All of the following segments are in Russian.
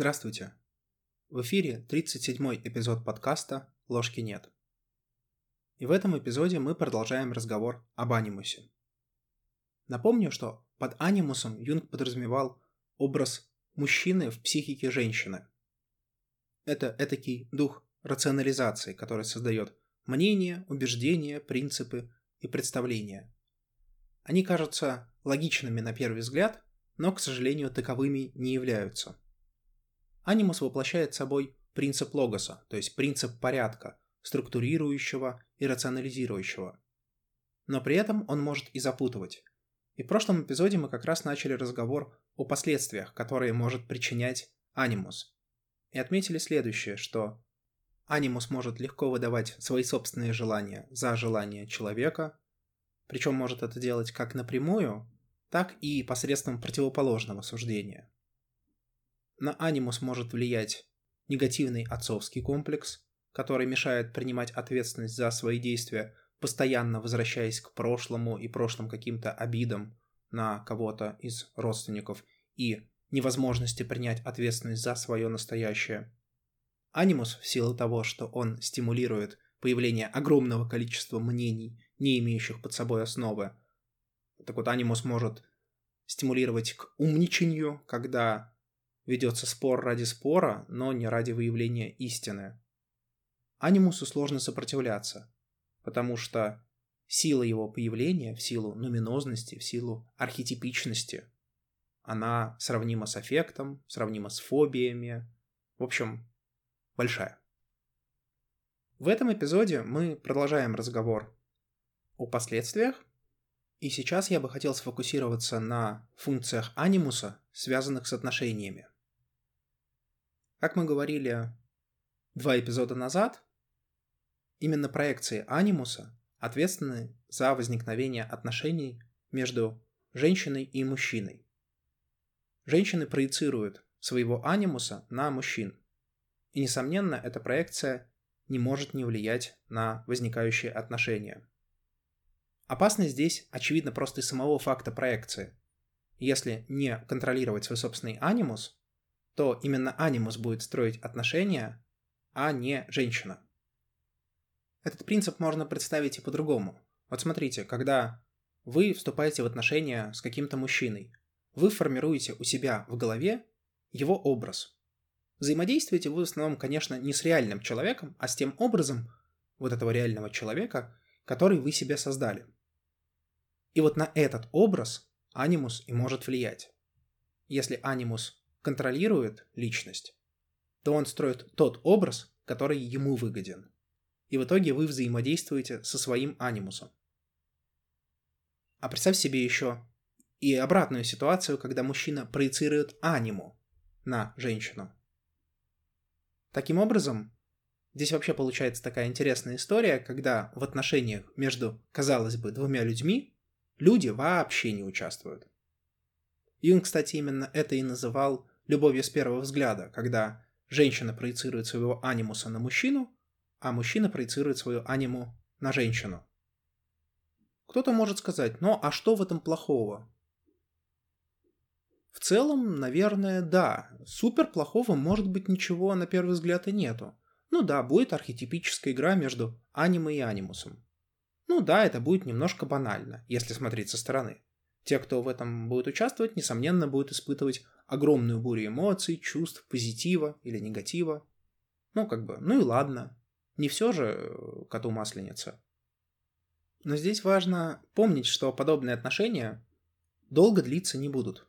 Здравствуйте! В эфире 37-й эпизод подкаста «Ложки нет». И в этом эпизоде мы продолжаем разговор об анимусе. Напомню, что под анимусом Юнг подразумевал образ мужчины в психике женщины. Это этакий дух рационализации, который создает мнения, убеждения, принципы и представления. Они кажутся логичными на первый взгляд, но, к сожалению, таковыми не являются – Анимус воплощает собой принцип логоса, то есть принцип порядка, структурирующего и рационализирующего. Но при этом он может и запутывать. И в прошлом эпизоде мы как раз начали разговор о последствиях, которые может причинять анимус. И отметили следующее, что анимус может легко выдавать свои собственные желания за желания человека, причем может это делать как напрямую, так и посредством противоположного суждения – на анимус может влиять негативный отцовский комплекс, который мешает принимать ответственность за свои действия, постоянно возвращаясь к прошлому и прошлым каким-то обидам на кого-то из родственников и невозможности принять ответственность за свое настоящее. Анимус, в силу того, что он стимулирует появление огромного количества мнений, не имеющих под собой основы, так вот анимус может стимулировать к умничанию, когда ведется спор ради спора, но не ради выявления истины. Анимусу сложно сопротивляться, потому что сила его появления в силу нуминозности, в силу архетипичности, она сравнима с аффектом, сравнима с фобиями, в общем, большая. В этом эпизоде мы продолжаем разговор о последствиях, и сейчас я бы хотел сфокусироваться на функциях анимуса, связанных с отношениями. Как мы говорили два эпизода назад, именно проекции анимуса ответственны за возникновение отношений между женщиной и мужчиной. Женщины проецируют своего анимуса на мужчин. И, несомненно, эта проекция не может не влиять на возникающие отношения. Опасность здесь очевидно просто из самого факта проекции. Если не контролировать свой собственный анимус, то именно анимус будет строить отношения, а не женщина. Этот принцип можно представить и по-другому. Вот смотрите, когда вы вступаете в отношения с каким-то мужчиной, вы формируете у себя в голове его образ. Взаимодействуете вы в основном, конечно, не с реальным человеком, а с тем образом вот этого реального человека, который вы себе создали. И вот на этот образ анимус и может влиять. Если анимус контролирует личность, то он строит тот образ, который ему выгоден. И в итоге вы взаимодействуете со своим анимусом. А представь себе еще и обратную ситуацию, когда мужчина проецирует аниму на женщину. Таким образом, здесь вообще получается такая интересная история, когда в отношениях между, казалось бы, двумя людьми люди вообще не участвуют. Юнг, кстати, именно это и называл любовью с первого взгляда, когда женщина проецирует своего анимуса на мужчину, а мужчина проецирует свою аниму на женщину. Кто-то может сказать, ну а что в этом плохого? В целом, наверное, да. Супер плохого может быть ничего на первый взгляд и нету. Ну да, будет архетипическая игра между аниме и анимусом. Ну да, это будет немножко банально, если смотреть со стороны. Те, кто в этом будет участвовать, несомненно, будут испытывать огромную бурю эмоций, чувств, позитива или негатива. Ну, как бы, ну и ладно. Не все же э, коту масленица. Но здесь важно помнить, что подобные отношения долго длиться не будут.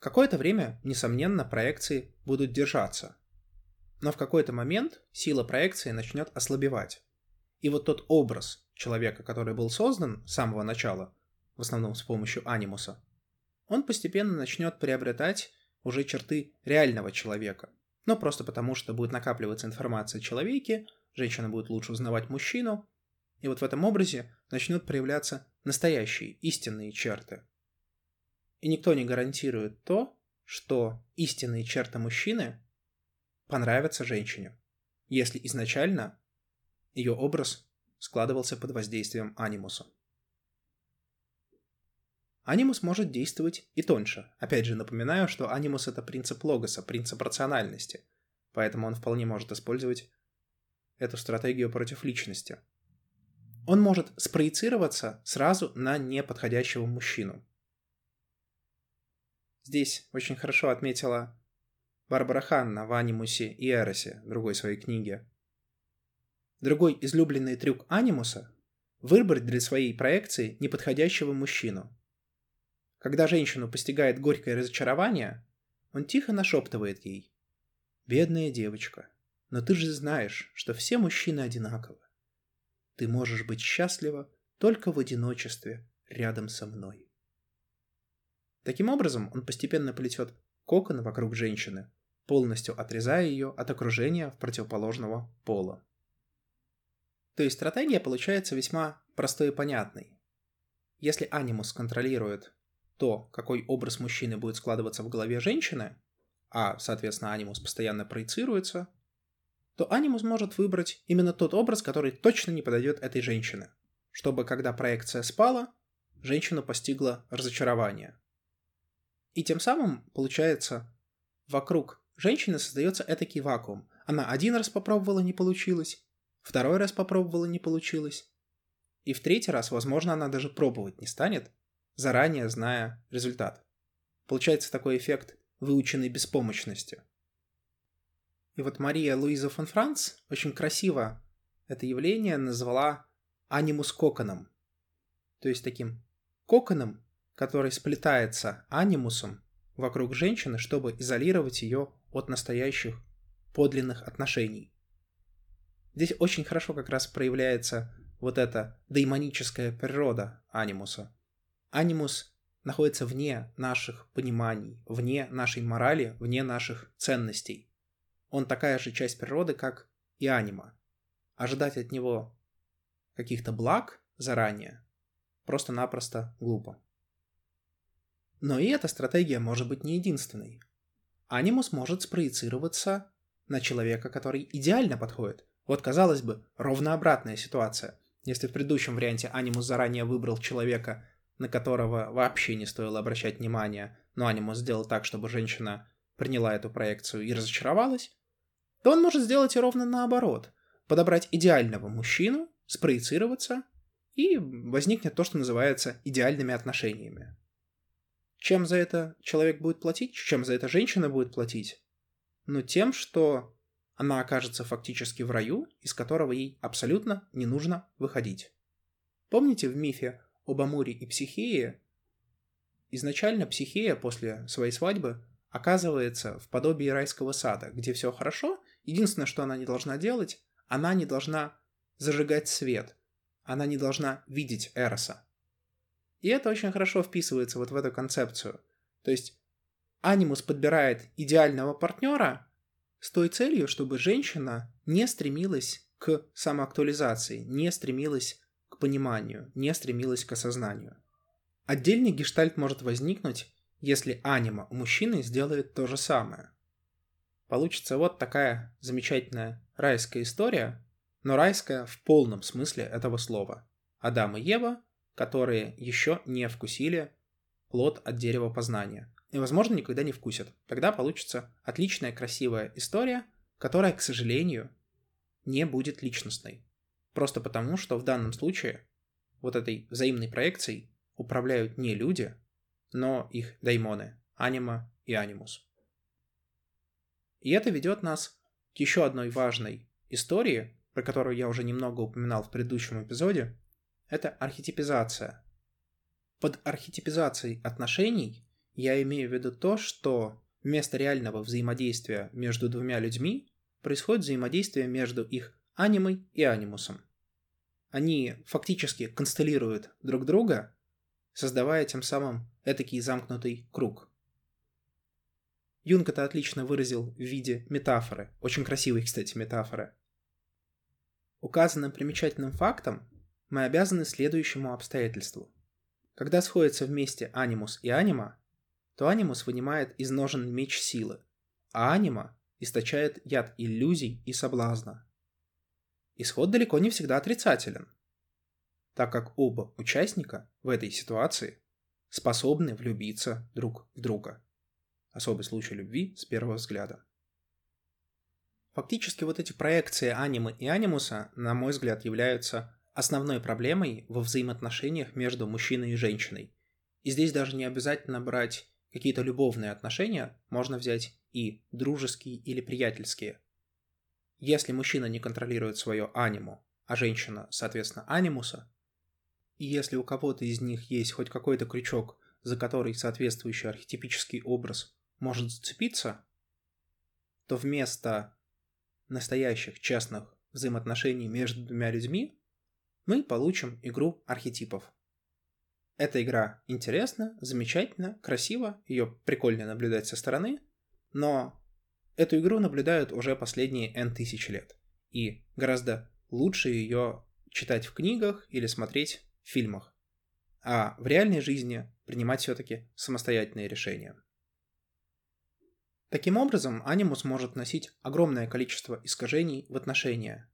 Какое-то время, несомненно, проекции будут держаться. Но в какой-то момент сила проекции начнет ослабевать. И вот тот образ человека, который был создан с самого начала, в основном с помощью анимуса, он постепенно начнет приобретать уже черты реального человека. Но просто потому, что будет накапливаться информация о человеке, женщина будет лучше узнавать мужчину, и вот в этом образе начнут проявляться настоящие, истинные черты. И никто не гарантирует то, что истинные черты мужчины понравятся женщине, если изначально ее образ складывался под воздействием анимуса. Анимус может действовать и тоньше. Опять же, напоминаю, что анимус — это принцип логоса, принцип рациональности, поэтому он вполне может использовать эту стратегию против личности. Он может спроецироваться сразу на неподходящего мужчину. Здесь очень хорошо отметила Барбара Ханна в «Анимусе и Эросе», другой своей книге. Другой излюбленный трюк анимуса – выбрать для своей проекции неподходящего мужчину. Когда женщину постигает горькое разочарование, он тихо нашептывает ей «Бедная девочка, но ты же знаешь, что все мужчины одинаковы. Ты можешь быть счастлива только в одиночестве рядом со мной». Таким образом, он постепенно плетет кокон вокруг женщины, полностью отрезая ее от окружения в противоположного пола. То есть стратегия получается весьма простой и понятной. Если анимус контролирует то, какой образ мужчины будет складываться в голове женщины, а, соответственно, анимус постоянно проецируется, то анимус может выбрать именно тот образ, который точно не подойдет этой женщине, чтобы, когда проекция спала, женщину постигло разочарование. И тем самым, получается, вокруг женщины создается этакий вакуум. Она один раз попробовала, не получилось, второй раз попробовала, не получилось, и в третий раз, возможно, она даже пробовать не станет, заранее зная результат. Получается такой эффект выученной беспомощности. И вот Мария Луиза фон Франц очень красиво это явление назвала анимус коконом. То есть таким коконом, который сплетается анимусом вокруг женщины, чтобы изолировать ее от настоящих подлинных отношений. Здесь очень хорошо как раз проявляется вот эта деймоническая природа анимуса. Анимус находится вне наших пониманий, вне нашей морали, вне наших ценностей. Он такая же часть природы, как и анима. Ожидать от него каких-то благ заранее просто-напросто глупо. Но и эта стратегия может быть не единственной. Анимус может спроецироваться на человека, который идеально подходит. Вот, казалось бы, ровно обратная ситуация. Если в предыдущем варианте Анимус заранее выбрал человека, на которого вообще не стоило обращать внимания, но Анимус сделал так, чтобы женщина приняла эту проекцию и разочаровалась, то он может сделать и ровно наоборот. Подобрать идеального мужчину, спроецироваться, и возникнет то, что называется идеальными отношениями. Чем за это человек будет платить? Чем за это женщина будет платить? Ну, тем, что она окажется фактически в раю, из которого ей абсолютно не нужно выходить. Помните в мифе об Амуре и Психее? Изначально Психея после своей свадьбы оказывается в подобии райского сада, где все хорошо, единственное, что она не должна делать, она не должна зажигать свет, она не должна видеть Эроса. И это очень хорошо вписывается вот в эту концепцию. То есть анимус подбирает идеального партнера с той целью, чтобы женщина не стремилась к самоактуализации, не стремилась пониманию, не стремилась к осознанию. Отдельный гештальт может возникнуть, если анима у мужчины сделает то же самое. Получится вот такая замечательная райская история, но райская в полном смысле этого слова. Адам и Ева которые еще не вкусили плод от дерева познания. И, возможно, никогда не вкусят. Тогда получится отличная, красивая история, которая, к сожалению, не будет личностной. Просто потому, что в данном случае вот этой взаимной проекцией управляют не люди, но их даймоны, анима и анимус. И это ведет нас к еще одной важной истории, про которую я уже немного упоминал в предыдущем эпизоде, это архетипизация. Под архетипизацией отношений я имею в виду то, что вместо реального взаимодействия между двумя людьми происходит взаимодействие между их анимой и анимусом. Они фактически констеллируют друг друга, создавая тем самым этакий замкнутый круг. Юнг это отлично выразил в виде метафоры, очень красивой, кстати, метафоры. Указанным примечательным фактом мы обязаны следующему обстоятельству. Когда сходятся вместе анимус и анима, то анимус вынимает из ножен меч силы, а анима источает яд иллюзий и соблазна. Исход далеко не всегда отрицателен, так как оба участника в этой ситуации способны влюбиться друг в друга. Особый случай любви с первого взгляда. Фактически вот эти проекции анимы и анимуса, на мой взгляд, являются основной проблемой во взаимоотношениях между мужчиной и женщиной. И здесь даже не обязательно брать какие-то любовные отношения, можно взять и дружеские или приятельские. Если мужчина не контролирует свое аниму, а женщина, соответственно, анимуса, и если у кого-то из них есть хоть какой-то крючок, за который соответствующий архетипический образ может зацепиться, то вместо настоящих честных взаимоотношений между двумя людьми мы получим игру архетипов. Эта игра интересна, замечательна, красива, ее прикольно наблюдать со стороны, но эту игру наблюдают уже последние N тысяч лет. И гораздо лучше ее читать в книгах или смотреть в фильмах. А в реальной жизни принимать все-таки самостоятельные решения. Таким образом, анимус может носить огромное количество искажений в отношения.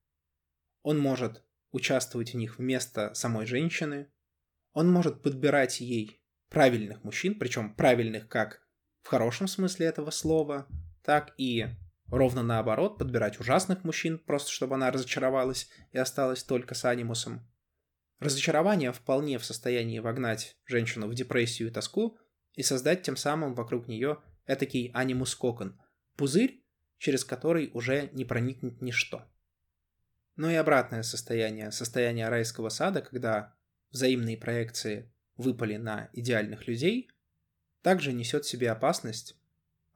Он может участвовать в них вместо самой женщины, он может подбирать ей правильных мужчин, причем правильных как в хорошем смысле этого слова, так и ровно наоборот, подбирать ужасных мужчин, просто чтобы она разочаровалась и осталась только с анимусом. Разочарование вполне в состоянии вогнать женщину в депрессию и тоску и создать тем самым вокруг нее этакий анимус-кокон, пузырь, через который уже не проникнет ничто. Но и обратное состояние, состояние райского сада, когда взаимные проекции выпали на идеальных людей, также несет в себе опасность,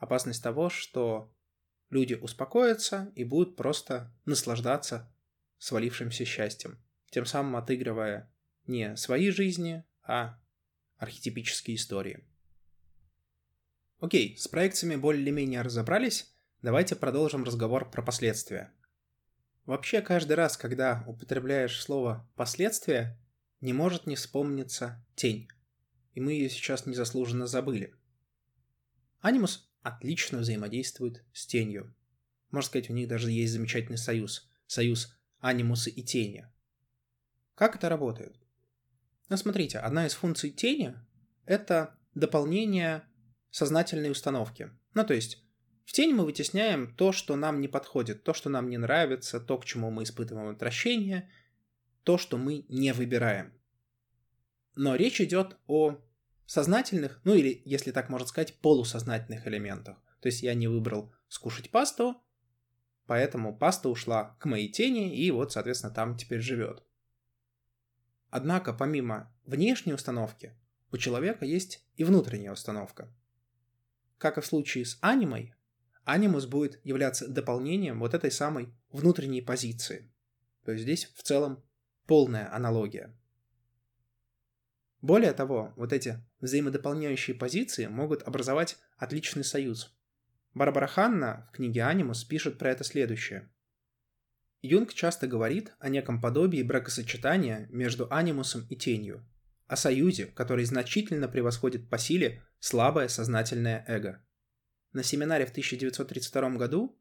опасность того, что люди успокоятся и будут просто наслаждаться свалившимся счастьем тем самым отыгрывая не свои жизни, а архетипические истории. Окей, с проекциями более-менее разобрались, давайте продолжим разговор про последствия. Вообще, каждый раз, когда употребляешь слово «последствия», не может не вспомниться тень. И мы ее сейчас незаслуженно забыли. Анимус отлично взаимодействует с тенью. Можно сказать, у них даже есть замечательный союз. Союз анимуса и тени. Как это работает? Ну, смотрите, одна из функций тени — это дополнение сознательной установки. Ну, то есть, в тени мы вытесняем то, что нам не подходит, то, что нам не нравится, то, к чему мы испытываем отвращение, то, что мы не выбираем. Но речь идет о сознательных, ну или, если так можно сказать, полусознательных элементах. То есть я не выбрал скушать пасту, поэтому паста ушла к моей тени, и вот, соответственно, там теперь живет. Однако, помимо внешней установки, у человека есть и внутренняя установка. Как и в случае с анимой, анимус будет являться дополнением вот этой самой внутренней позиции. То есть здесь в целом полная аналогия. Более того, вот эти взаимодополняющие позиции могут образовать отличный союз. Барбара Ханна в книге «Анимус» пишет про это следующее. Юнг часто говорит о неком подобии бракосочетания между анимусом и тенью, о союзе, который значительно превосходит по силе слабое сознательное эго. На семинаре в 1932 году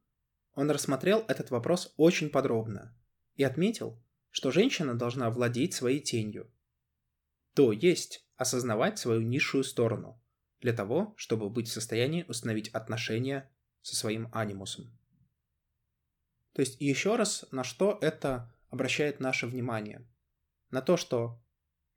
он рассмотрел этот вопрос очень подробно и отметил, что женщина должна владеть своей тенью, то есть осознавать свою низшую сторону, для того, чтобы быть в состоянии установить отношения со своим анимусом. То есть еще раз, на что это обращает наше внимание? На то, что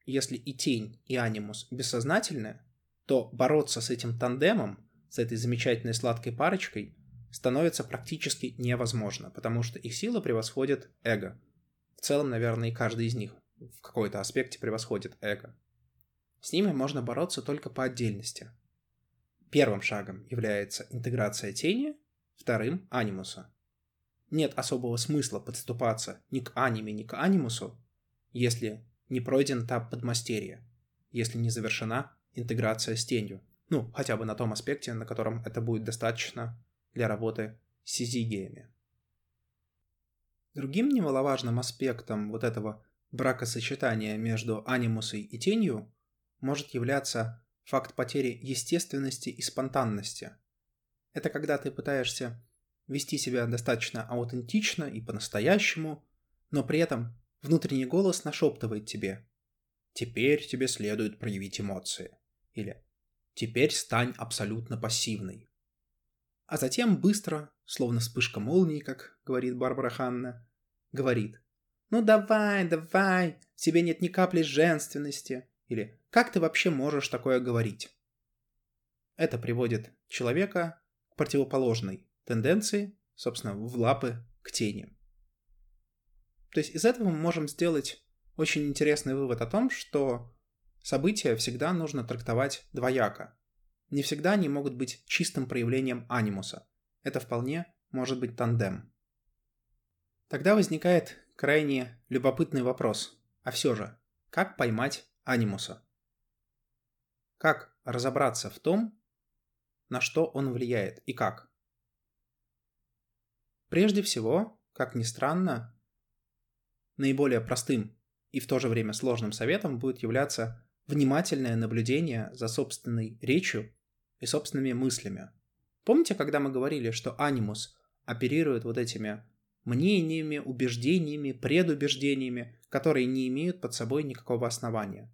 если и тень, и анимус бессознательны, то бороться с этим тандемом, с этой замечательной сладкой парочкой, становится практически невозможно, потому что их сила превосходит эго. В целом, наверное, и каждый из них в какой-то аспекте превосходит эго. С ними можно бороться только по отдельности. Первым шагом является интеграция тени, вторым – анимуса нет особого смысла подступаться ни к аниме, ни к анимусу, если не пройден этап подмастерья, если не завершена интеграция с тенью. Ну, хотя бы на том аспекте, на котором это будет достаточно для работы с сизигеями. Другим немаловажным аспектом вот этого бракосочетания между анимусой и тенью может являться факт потери естественности и спонтанности. Это когда ты пытаешься вести себя достаточно аутентично и по-настоящему, но при этом внутренний голос нашептывает тебе «Теперь тебе следует проявить эмоции. или «теперь стань абсолютно пассивной». А затем быстро, словно вспышка молнии, как говорит Барбара Ханна, говорит «Ну давай, давай, тебе нет ни капли женственности» или «Как ты вообще можешь такое говорить?» Это приводит человека к противоположной тенденции, собственно, в лапы к тени. То есть из этого мы можем сделать очень интересный вывод о том, что события всегда нужно трактовать двояко. Не всегда они могут быть чистым проявлением анимуса. Это вполне может быть тандем. Тогда возникает крайне любопытный вопрос. А все же, как поймать анимуса? Как разобраться в том, на что он влияет и как? Прежде всего, как ни странно, наиболее простым и в то же время сложным советом будет являться внимательное наблюдение за собственной речью и собственными мыслями. Помните, когда мы говорили, что анимус оперирует вот этими мнениями, убеждениями, предубеждениями, которые не имеют под собой никакого основания?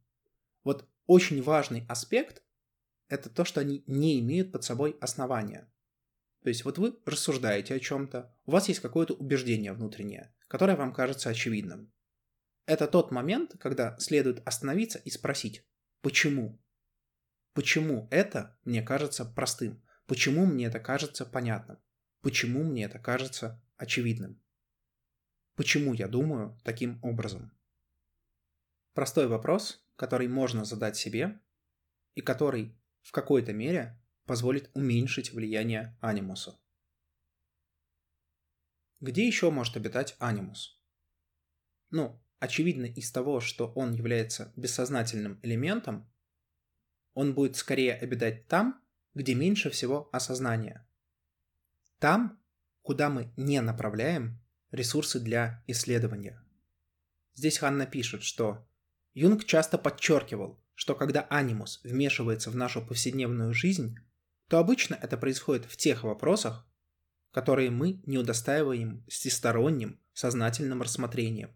Вот очень важный аспект – это то, что они не имеют под собой основания. То есть вот вы рассуждаете о чем-то, у вас есть какое-то убеждение внутреннее, которое вам кажется очевидным. Это тот момент, когда следует остановиться и спросить, почему? Почему это мне кажется простым? Почему мне это кажется понятным? Почему мне это кажется очевидным? Почему я думаю таким образом? Простой вопрос, который можно задать себе и который в какой-то мере позволит уменьшить влияние анимуса. Где еще может обитать анимус? Ну, очевидно из того, что он является бессознательным элементом, он будет скорее обитать там, где меньше всего осознания. Там, куда мы не направляем ресурсы для исследования. Здесь Ханна пишет, что Юнг часто подчеркивал, что когда анимус вмешивается в нашу повседневную жизнь, то обычно это происходит в тех вопросах, которые мы не удостаиваем всесторонним сознательным рассмотрением.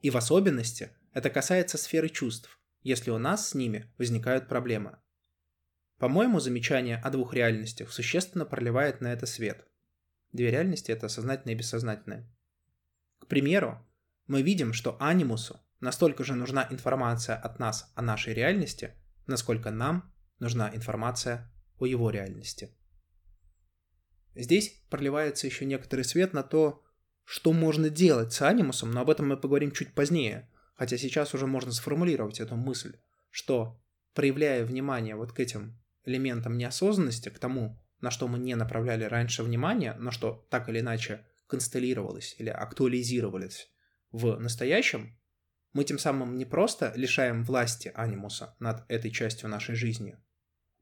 И в особенности это касается сферы чувств, если у нас с ними возникают проблемы. По-моему, замечание о двух реальностях существенно проливает на это свет. Две реальности – это сознательное и бессознательное. К примеру, мы видим, что анимусу настолько же нужна информация от нас о нашей реальности, насколько нам нужна информация о его реальности. Здесь проливается еще некоторый свет на то, что можно делать с анимусом, но об этом мы поговорим чуть позднее, хотя сейчас уже можно сформулировать эту мысль, что проявляя внимание вот к этим элементам неосознанности, к тому, на что мы не направляли раньше внимание, но что так или иначе констеллировалось или актуализировалось в настоящем, мы тем самым не просто лишаем власти анимуса над этой частью нашей жизни,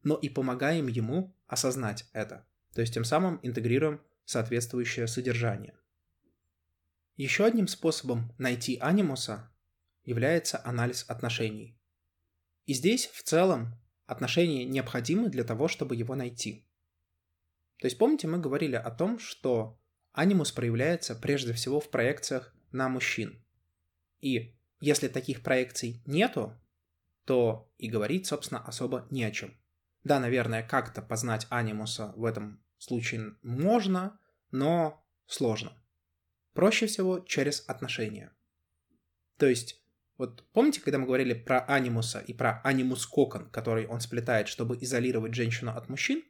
но и помогаем ему осознать это. То есть тем самым интегрируем соответствующее содержание. Еще одним способом найти анимуса является анализ отношений. И здесь в целом отношения необходимы для того, чтобы его найти. То есть помните, мы говорили о том, что анимус проявляется прежде всего в проекциях на мужчин. И если таких проекций нету, то и говорить, собственно, особо не о чем. Да, наверное, как-то познать анимуса в этом случае можно, но сложно. Проще всего через отношения. То есть, вот помните, когда мы говорили про анимуса и про анимус кокон, который он сплетает, чтобы изолировать женщину от мужчин?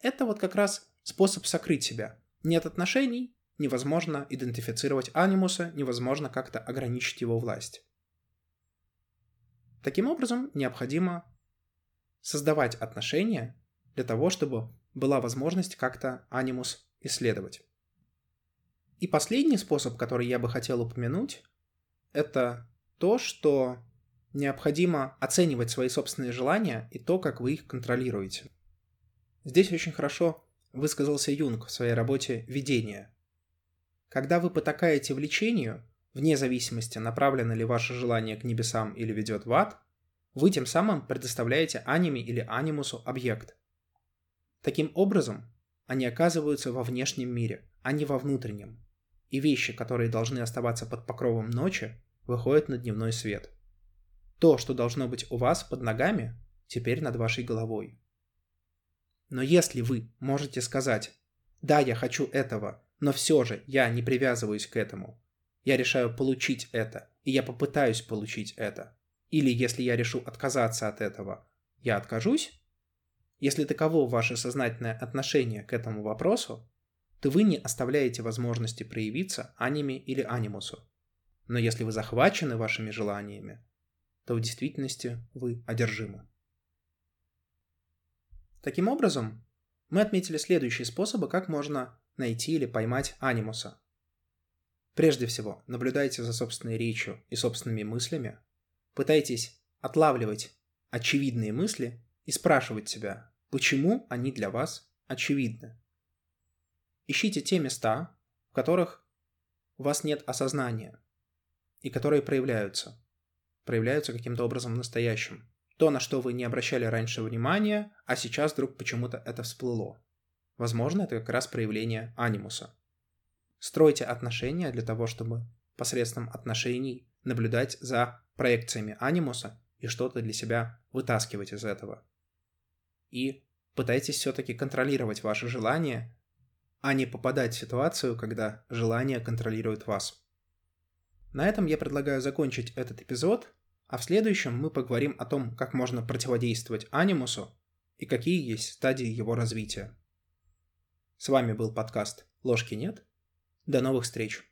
Это вот как раз способ сокрыть себя. Нет отношений, невозможно идентифицировать анимуса, невозможно как-то ограничить его власть. Таким образом, необходимо создавать отношения для того, чтобы была возможность как-то анимус исследовать. И последний способ, который я бы хотел упомянуть, это то, что необходимо оценивать свои собственные желания и то, как вы их контролируете. Здесь очень хорошо высказался Юнг в своей работе «Видение». Когда вы потакаете влечению, вне зависимости, направлено ли ваше желание к небесам или ведет в ад, вы тем самым предоставляете аниме или анимусу объект. Таким образом, они оказываются во внешнем мире, а не во внутреннем. И вещи, которые должны оставаться под покровом ночи, выходят на дневной свет. То, что должно быть у вас под ногами, теперь над вашей головой. Но если вы можете сказать «Да, я хочу этого, но все же я не привязываюсь к этому. Я решаю получить это, и я попытаюсь получить это. Или если я решу отказаться от этого, я откажусь?» Если таково ваше сознательное отношение к этому вопросу, то вы не оставляете возможности проявиться аниме или анимусу. Но если вы захвачены вашими желаниями, то в действительности вы одержимы. Таким образом, мы отметили следующие способы, как можно найти или поймать анимуса. Прежде всего, наблюдайте за собственной речью и собственными мыслями, пытайтесь отлавливать очевидные мысли и спрашивать себя, почему они для вас очевидны. Ищите те места, в которых у вас нет осознания и которые проявляются. Проявляются каким-то образом настоящим. То, на что вы не обращали раньше внимания, а сейчас вдруг почему-то это всплыло. Возможно, это как раз проявление анимуса. Стройте отношения для того, чтобы посредством отношений наблюдать за проекциями анимуса и что-то для себя вытаскивать из этого. И пытайтесь все-таки контролировать ваши желания, а не попадать в ситуацию, когда желание контролирует вас. На этом я предлагаю закончить этот эпизод, а в следующем мы поговорим о том, как можно противодействовать анимусу и какие есть стадии его развития. С вами был подкаст «Ложки нет». До новых встреч!